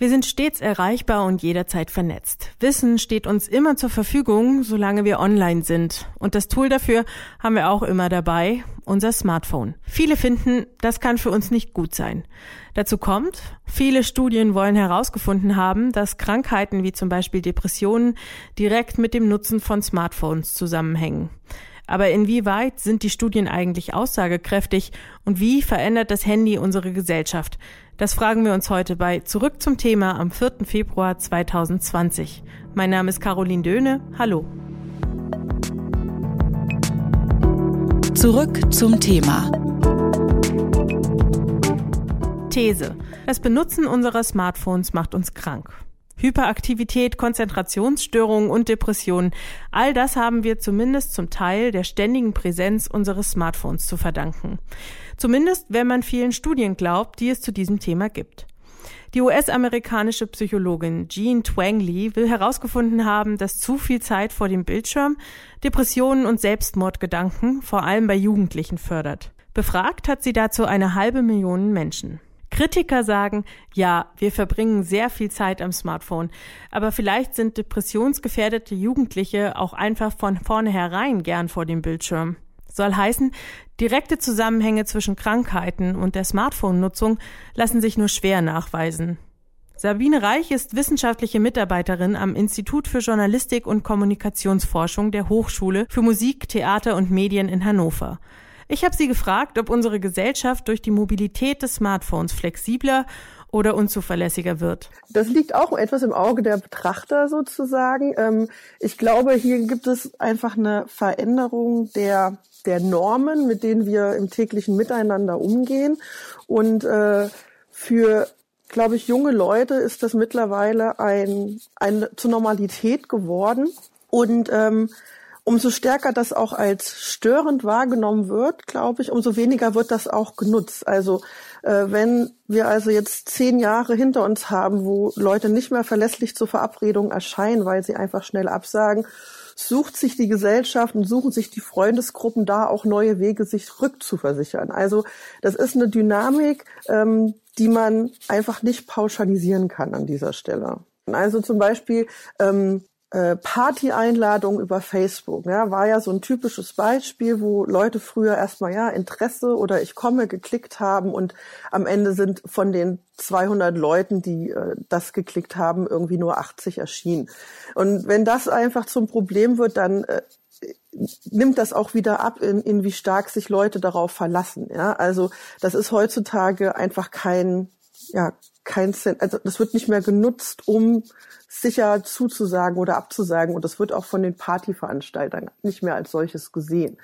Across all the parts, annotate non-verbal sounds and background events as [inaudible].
Wir sind stets erreichbar und jederzeit vernetzt. Wissen steht uns immer zur Verfügung, solange wir online sind. Und das Tool dafür haben wir auch immer dabei, unser Smartphone. Viele finden, das kann für uns nicht gut sein. Dazu kommt, viele Studien wollen herausgefunden haben, dass Krankheiten wie zum Beispiel Depressionen direkt mit dem Nutzen von Smartphones zusammenhängen. Aber inwieweit sind die Studien eigentlich aussagekräftig und wie verändert das Handy unsere Gesellschaft? Das fragen wir uns heute bei Zurück zum Thema am 4. Februar 2020. Mein Name ist Caroline Döhne. Hallo. Zurück zum Thema. These. Das Benutzen unserer Smartphones macht uns krank. Hyperaktivität, Konzentrationsstörungen und Depressionen, all das haben wir zumindest zum Teil der ständigen Präsenz unseres Smartphones zu verdanken. Zumindest wenn man vielen Studien glaubt, die es zu diesem Thema gibt. Die US-amerikanische Psychologin Jean Twangley will herausgefunden haben, dass zu viel Zeit vor dem Bildschirm Depressionen und Selbstmordgedanken vor allem bei Jugendlichen fördert. Befragt hat sie dazu eine halbe Million Menschen. Kritiker sagen, ja, wir verbringen sehr viel Zeit am Smartphone, aber vielleicht sind depressionsgefährdete Jugendliche auch einfach von vornherein gern vor dem Bildschirm. Soll heißen, direkte Zusammenhänge zwischen Krankheiten und der Smartphone-Nutzung lassen sich nur schwer nachweisen. Sabine Reich ist wissenschaftliche Mitarbeiterin am Institut für Journalistik und Kommunikationsforschung der Hochschule für Musik, Theater und Medien in Hannover. Ich habe sie gefragt, ob unsere Gesellschaft durch die Mobilität des Smartphones flexibler oder unzuverlässiger wird. Das liegt auch etwas im Auge der Betrachter sozusagen. Ähm, ich glaube, hier gibt es einfach eine Veränderung der, der Normen, mit denen wir im täglichen Miteinander umgehen. Und äh, für glaube ich, junge Leute ist das mittlerweile ein, ein zur Normalität geworden. Und ähm, umso stärker das auch als störend wahrgenommen wird, glaube ich, umso weniger wird das auch genutzt. Also äh, wenn wir also jetzt zehn Jahre hinter uns haben, wo Leute nicht mehr verlässlich zur Verabredung erscheinen, weil sie einfach schnell absagen, sucht sich die Gesellschaft und suchen sich die Freundesgruppen da auch neue Wege, sich rückzuversichern. Also das ist eine Dynamik, ähm, die man einfach nicht pauschalisieren kann an dieser Stelle. Also zum Beispiel ähm, äh, Party-Einladung über Facebook, ja, war ja so ein typisches Beispiel, wo Leute früher erstmal ja Interesse oder ich komme geklickt haben und am Ende sind von den 200 Leuten, die äh, das geklickt haben, irgendwie nur 80 erschienen. Und wenn das einfach zum Problem wird, dann äh, nimmt das auch wieder ab, in, in wie stark sich Leute darauf verlassen. Ja, also das ist heutzutage einfach kein ja kein Cent, also das wird nicht mehr genutzt, um sicher zuzusagen oder abzusagen. Und das wird auch von den Partyveranstaltern nicht mehr als solches gesehen.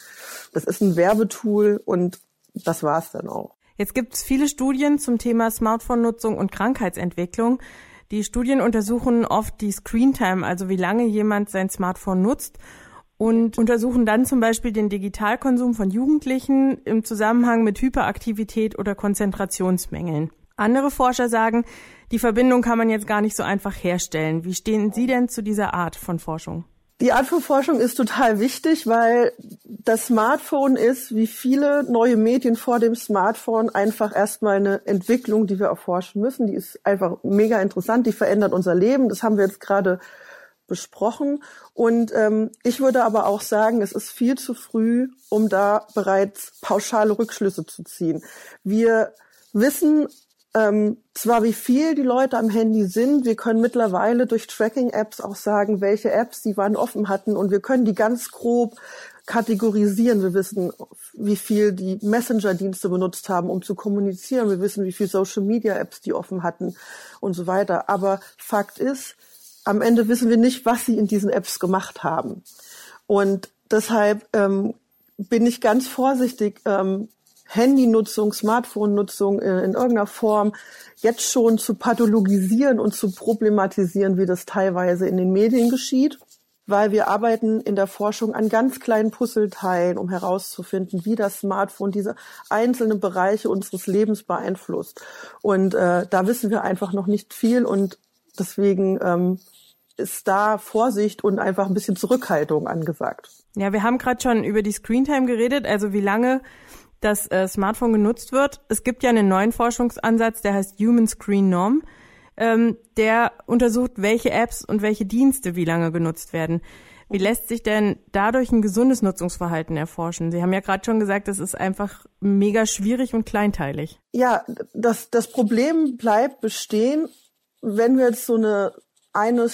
Das ist ein Werbetool und das war's dann auch. Jetzt gibt es viele Studien zum Thema Smartphone-Nutzung und Krankheitsentwicklung. Die Studien untersuchen oft die Screentime, also wie lange jemand sein Smartphone nutzt und untersuchen dann zum Beispiel den Digitalkonsum von Jugendlichen im Zusammenhang mit Hyperaktivität oder Konzentrationsmängeln. Andere Forscher sagen, die Verbindung kann man jetzt gar nicht so einfach herstellen. Wie stehen Sie denn zu dieser Art von Forschung? Die Art von Forschung ist total wichtig, weil das Smartphone ist, wie viele neue Medien vor dem Smartphone, einfach erstmal eine Entwicklung, die wir erforschen müssen. Die ist einfach mega interessant, die verändert unser Leben. Das haben wir jetzt gerade besprochen. Und ähm, ich würde aber auch sagen, es ist viel zu früh, um da bereits pauschale Rückschlüsse zu ziehen. Wir wissen ähm, zwar wie viel die Leute am Handy sind, wir können mittlerweile durch Tracking-Apps auch sagen, welche Apps sie wann offen hatten und wir können die ganz grob kategorisieren. Wir wissen, wie viel die Messenger-Dienste benutzt haben, um zu kommunizieren. Wir wissen, wie viel Social-Media-Apps die offen hatten und so weiter. Aber Fakt ist, am Ende wissen wir nicht, was sie in diesen Apps gemacht haben. Und deshalb ähm, bin ich ganz vorsichtig, ähm, Handynutzung, Smartphone-Nutzung in, in irgendeiner Form jetzt schon zu pathologisieren und zu problematisieren, wie das teilweise in den Medien geschieht weil wir arbeiten in der Forschung an ganz kleinen Puzzleteilen, um herauszufinden, wie das Smartphone diese einzelnen Bereiche unseres Lebens beeinflusst. Und äh, da wissen wir einfach noch nicht viel und deswegen ähm, ist da Vorsicht und einfach ein bisschen Zurückhaltung angesagt. Ja, wir haben gerade schon über die Screentime geredet, also wie lange das äh, Smartphone genutzt wird. Es gibt ja einen neuen Forschungsansatz, der heißt Human Screen Norm ähm, der untersucht, welche Apps und welche Dienste wie lange genutzt werden. Wie lässt sich denn dadurch ein gesundes Nutzungsverhalten erforschen? Sie haben ja gerade schon gesagt, das ist einfach mega schwierig und kleinteilig. Ja, das, das Problem bleibt bestehen, wenn wir jetzt so eine eine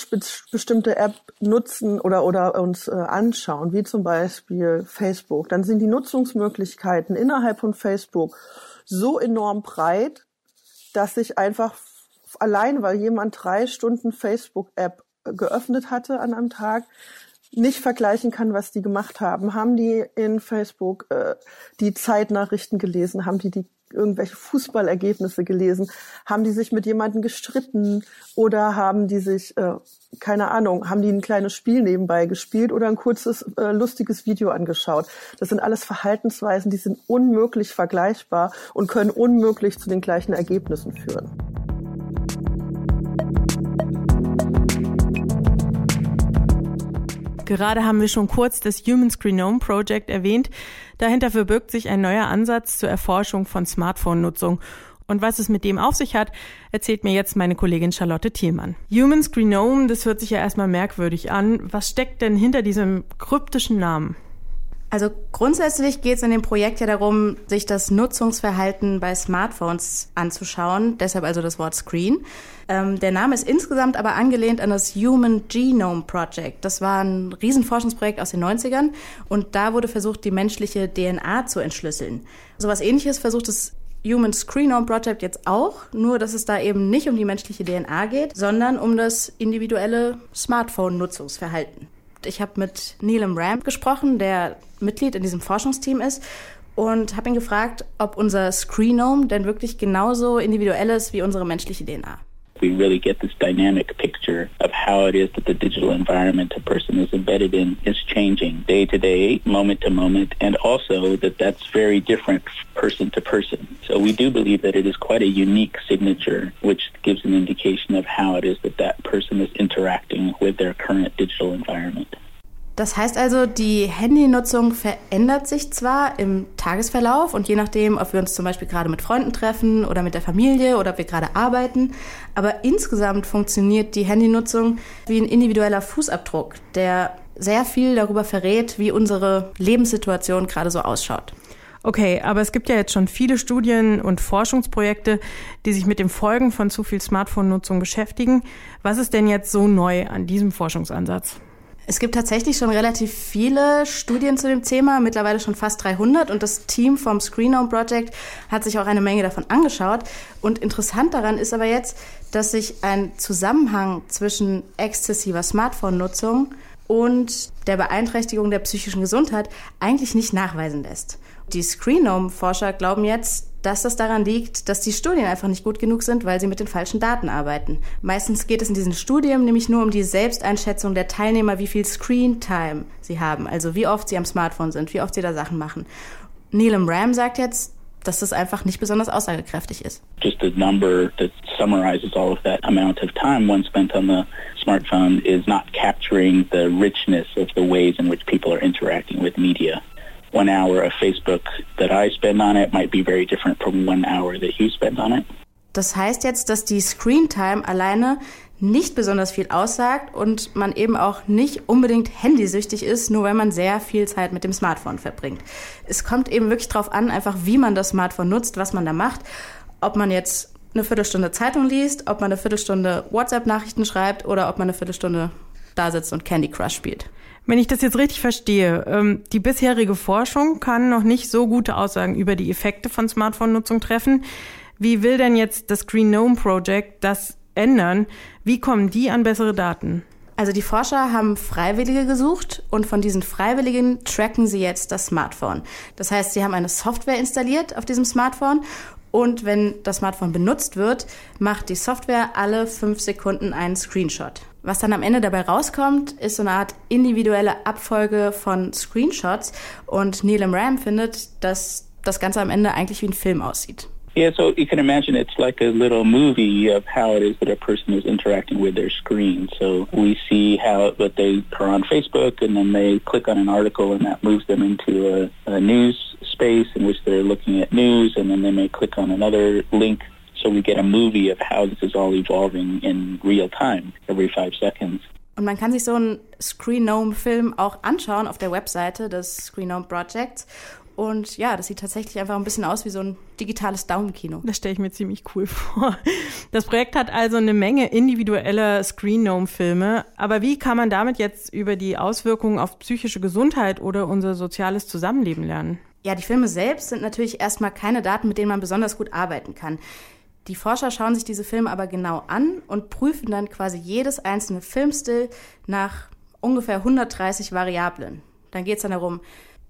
bestimmte App nutzen oder, oder uns äh, anschauen, wie zum Beispiel Facebook, dann sind die Nutzungsmöglichkeiten innerhalb von Facebook so enorm breit, dass sich einfach allein, weil jemand drei Stunden Facebook-App geöffnet hatte an einem Tag, nicht vergleichen kann, was die gemacht haben. Haben die in Facebook äh, die Zeitnachrichten gelesen? Haben die die irgendwelche Fußballergebnisse gelesen? Haben die sich mit jemandem gestritten? Oder haben die sich, äh, keine Ahnung, haben die ein kleines Spiel nebenbei gespielt oder ein kurzes, äh, lustiges Video angeschaut? Das sind alles Verhaltensweisen, die sind unmöglich vergleichbar und können unmöglich zu den gleichen Ergebnissen führen. Gerade haben wir schon kurz das Human Screenome Project erwähnt. Dahinter verbirgt sich ein neuer Ansatz zur Erforschung von Smartphone-Nutzung. Und was es mit dem auf sich hat, erzählt mir jetzt meine Kollegin Charlotte Thielmann. Human Screenome, das hört sich ja erstmal merkwürdig an. Was steckt denn hinter diesem kryptischen Namen? Also grundsätzlich geht es in dem Projekt ja darum, sich das Nutzungsverhalten bei Smartphones anzuschauen. Deshalb also das Wort Screen. Ähm, der Name ist insgesamt aber angelehnt an das Human Genome Project. Das war ein Riesenforschungsprojekt aus den 90ern und da wurde versucht, die menschliche DNA zu entschlüsseln. So was ähnliches versucht das Human Screenome Project jetzt auch, nur dass es da eben nicht um die menschliche DNA geht, sondern um das individuelle Smartphone-Nutzungsverhalten. Ich habe mit Neelam Ramp gesprochen, der Mitglied in diesem Forschungsteam ist und habe ihn gefragt, ob unser Screenome denn wirklich genauso individuell ist wie unsere menschliche DNA. We really get this dynamic picture of how it is that the digital environment a person is embedded in is changing day to day, moment to moment, and also that that's very different person to person. So we do believe that it is quite a unique signature, which gives an indication of how it is that that person is interacting with their current digital environment. Das heißt also, die Handynutzung verändert sich zwar im Tagesverlauf und je nachdem, ob wir uns zum Beispiel gerade mit Freunden treffen oder mit der Familie oder ob wir gerade arbeiten, aber insgesamt funktioniert die Handynutzung wie ein individueller Fußabdruck, der sehr viel darüber verrät, wie unsere Lebenssituation gerade so ausschaut. Okay, aber es gibt ja jetzt schon viele Studien und Forschungsprojekte, die sich mit den Folgen von zu viel Smartphone-Nutzung beschäftigen. Was ist denn jetzt so neu an diesem Forschungsansatz? Es gibt tatsächlich schon relativ viele Studien zu dem Thema, mittlerweile schon fast 300 und das Team vom Screenome Project hat sich auch eine Menge davon angeschaut. Und interessant daran ist aber jetzt, dass sich ein Zusammenhang zwischen exzessiver Smartphone-Nutzung und der Beeinträchtigung der psychischen Gesundheit eigentlich nicht nachweisen lässt. Die Screenome-Forscher glauben jetzt, dass das daran liegt, dass die Studien einfach nicht gut genug sind, weil sie mit den falschen Daten arbeiten. Meistens geht es in diesen Studien nämlich nur um die Selbsteinschätzung der Teilnehmer, wie viel Screen Time sie haben, also wie oft sie am Smartphone sind, wie oft sie da Sachen machen. Neelam Ram sagt jetzt, dass das einfach nicht besonders aussagekräftig ist. Just a number that summarizes all of that amount of time one spent on the smartphone is not capturing the richness of the ways in which people are interacting with media. one hour of Facebook that I spend on it might be very different from one hour that you spend on it. Das heißt jetzt, dass die Screen Time alleine nicht besonders viel aussagt und man eben auch nicht unbedingt handysüchtig ist, nur wenn man sehr viel Zeit mit dem Smartphone verbringt. Es kommt eben wirklich darauf an, einfach wie man das Smartphone nutzt, was man da macht, ob man jetzt eine Viertelstunde Zeitung liest, ob man eine Viertelstunde WhatsApp-Nachrichten schreibt oder ob man eine Viertelstunde da sitzt und Candy Crush spielt. Wenn ich das jetzt richtig verstehe, ähm, die bisherige Forschung kann noch nicht so gute Aussagen über die Effekte von Smartphone-Nutzung treffen. Wie will denn jetzt das Green Gnome Project das ändern? Wie kommen die an bessere Daten? Also die Forscher haben Freiwillige gesucht und von diesen Freiwilligen tracken sie jetzt das Smartphone. Das heißt, sie haben eine Software installiert auf diesem Smartphone und wenn das Smartphone benutzt wird, macht die Software alle fünf Sekunden einen Screenshot. Was dann am Ende dabei rauskommt, ist so eine Art individuelle Abfolge von Screenshots und Neelam Ram findet, dass das Ganze am Ende eigentlich wie ein Film aussieht. Yeah, so you can imagine it's like a little movie of how it is that a person is interacting with their screen. So we see how that they are on Facebook and then they click on an article and that moves them into a, a news space in which they're looking at news and then they may click on another link. So we get a movie of how this is all evolving in real time every five seconds. Und man kann sich so einen Screenome-Film auch anschauen auf der Webseite des Screenome Projects. Und ja, das sieht tatsächlich einfach ein bisschen aus wie so ein digitales Daumenkino. Das stelle ich mir ziemlich cool [laughs] vor. Das Projekt hat also eine Menge individueller Screen-Gnome-Filme. Aber wie kann man damit jetzt über die Auswirkungen auf psychische Gesundheit oder unser soziales Zusammenleben lernen? Ja, die Filme selbst sind natürlich erstmal keine Daten, mit denen man besonders gut arbeiten kann. Die Forscher schauen sich diese Filme aber genau an und prüfen dann quasi jedes einzelne Filmstill nach ungefähr 130 Variablen. Dann geht es dann darum,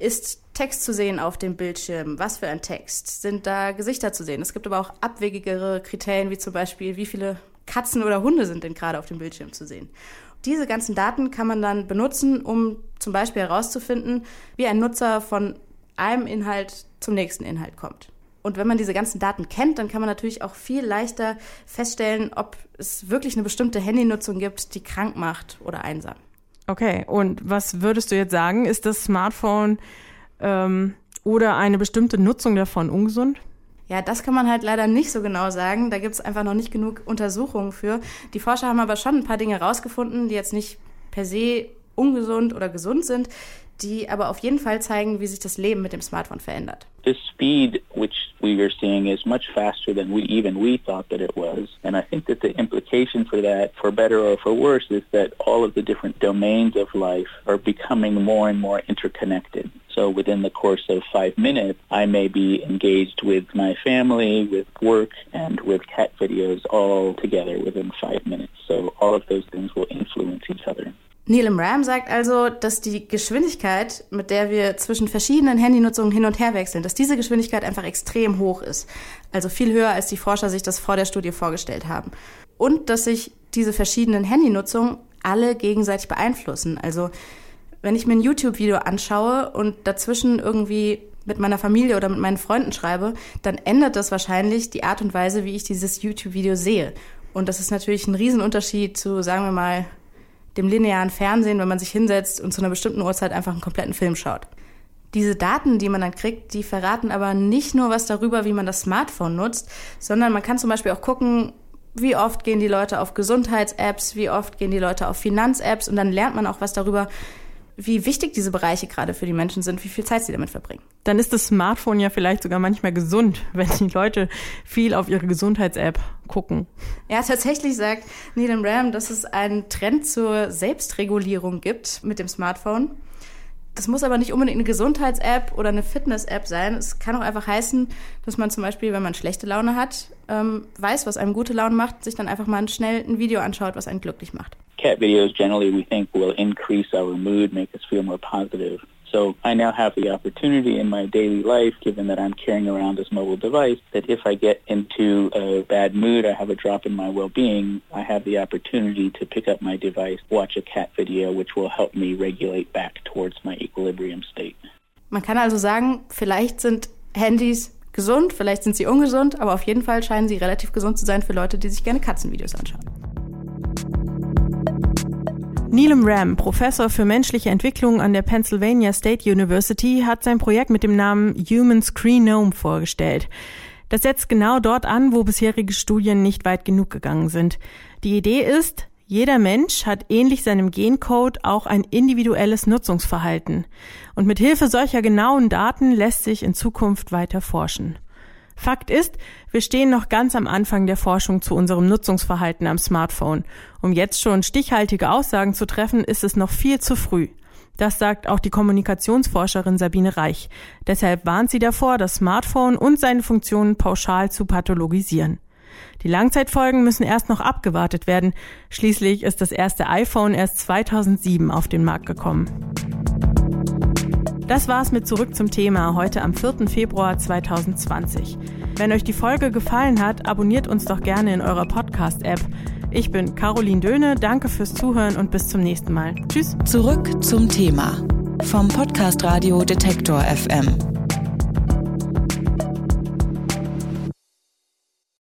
ist Text zu sehen auf dem Bildschirm? Was für ein Text? Sind da Gesichter zu sehen? Es gibt aber auch abwegigere Kriterien, wie zum Beispiel, wie viele Katzen oder Hunde sind denn gerade auf dem Bildschirm zu sehen? Diese ganzen Daten kann man dann benutzen, um zum Beispiel herauszufinden, wie ein Nutzer von einem Inhalt zum nächsten Inhalt kommt. Und wenn man diese ganzen Daten kennt, dann kann man natürlich auch viel leichter feststellen, ob es wirklich eine bestimmte Handynutzung gibt, die krank macht oder einsam. Okay, und was würdest du jetzt sagen? Ist das Smartphone ähm, oder eine bestimmte Nutzung davon ungesund? Ja, das kann man halt leider nicht so genau sagen. Da gibt es einfach noch nicht genug Untersuchungen für. Die Forscher haben aber schon ein paar Dinge herausgefunden, die jetzt nicht per se ungesund oder gesund sind, die aber auf jeden Fall zeigen, wie sich das Leben mit dem Smartphone verändert. The speed which we are seeing is much faster than we even we thought that it was. And I think that the implication for that, for better or for worse, is that all of the different domains of life are becoming more and more interconnected. So within the course of five minutes, I may be engaged with my family, with work, and with cat videos all together within five minutes. So all of those things will influence each other. Neelam Ram sagt also, dass die Geschwindigkeit, mit der wir zwischen verschiedenen Handynutzungen hin und her wechseln, dass diese Geschwindigkeit einfach extrem hoch ist. Also viel höher, als die Forscher sich das vor der Studie vorgestellt haben. Und dass sich diese verschiedenen Handynutzungen alle gegenseitig beeinflussen. Also wenn ich mir ein YouTube-Video anschaue und dazwischen irgendwie mit meiner Familie oder mit meinen Freunden schreibe, dann ändert das wahrscheinlich die Art und Weise, wie ich dieses YouTube-Video sehe. Und das ist natürlich ein Riesenunterschied zu, sagen wir mal, dem linearen Fernsehen, wenn man sich hinsetzt und zu einer bestimmten Uhrzeit einfach einen kompletten Film schaut. Diese Daten, die man dann kriegt, die verraten aber nicht nur was darüber, wie man das Smartphone nutzt, sondern man kann zum Beispiel auch gucken, wie oft gehen die Leute auf Gesundheits-Apps, wie oft gehen die Leute auf Finanz-Apps und dann lernt man auch was darüber, wie wichtig diese Bereiche gerade für die Menschen sind, wie viel Zeit sie damit verbringen. Dann ist das Smartphone ja vielleicht sogar manchmal gesund, [laughs] wenn die Leute viel auf ihre Gesundheits-App gucken. Ja, tatsächlich sagt Needham Ram, dass es einen Trend zur Selbstregulierung gibt mit dem Smartphone. Das muss aber nicht unbedingt eine Gesundheits-App oder eine Fitness-App sein. Es kann auch einfach heißen, dass man zum Beispiel, wenn man schlechte Laune hat, ähm, weiß, was einem gute Laune macht, sich dann einfach mal schnell ein Video anschaut, was einen glücklich macht. Cat videos generally we think will increase our mood, make us feel more positive. So I now have the opportunity in my daily life, given that I'm carrying around this mobile device, that if I get into a bad mood, I have a drop in my well-being, I have the opportunity to pick up my device, watch a cat video, which will help me regulate back towards my equilibrium state. Man kann also sagen, vielleicht sind Handys gesund, vielleicht sind sie ungesund, aber auf jeden Fall scheinen sie relativ gesund zu sein für Leute, die sich gerne Katzenvideos anschauen. Neelam Ram, Professor für menschliche Entwicklung an der Pennsylvania State University, hat sein Projekt mit dem Namen Human Screenome vorgestellt. Das setzt genau dort an, wo bisherige Studien nicht weit genug gegangen sind. Die Idee ist, jeder Mensch hat ähnlich seinem Gencode auch ein individuelles Nutzungsverhalten. Und mit Hilfe solcher genauen Daten lässt sich in Zukunft weiter forschen. Fakt ist, wir stehen noch ganz am Anfang der Forschung zu unserem Nutzungsverhalten am Smartphone. Um jetzt schon stichhaltige Aussagen zu treffen, ist es noch viel zu früh. Das sagt auch die Kommunikationsforscherin Sabine Reich. Deshalb warnt sie davor, das Smartphone und seine Funktionen pauschal zu pathologisieren. Die Langzeitfolgen müssen erst noch abgewartet werden. Schließlich ist das erste iPhone erst 2007 auf den Markt gekommen. Das war's mit Zurück zum Thema heute am 4. Februar 2020. Wenn euch die Folge gefallen hat, abonniert uns doch gerne in eurer Podcast-App. Ich bin Caroline Döhne, danke fürs Zuhören und bis zum nächsten Mal. Tschüss. Zurück zum Thema vom Podcast Radio Detektor FM.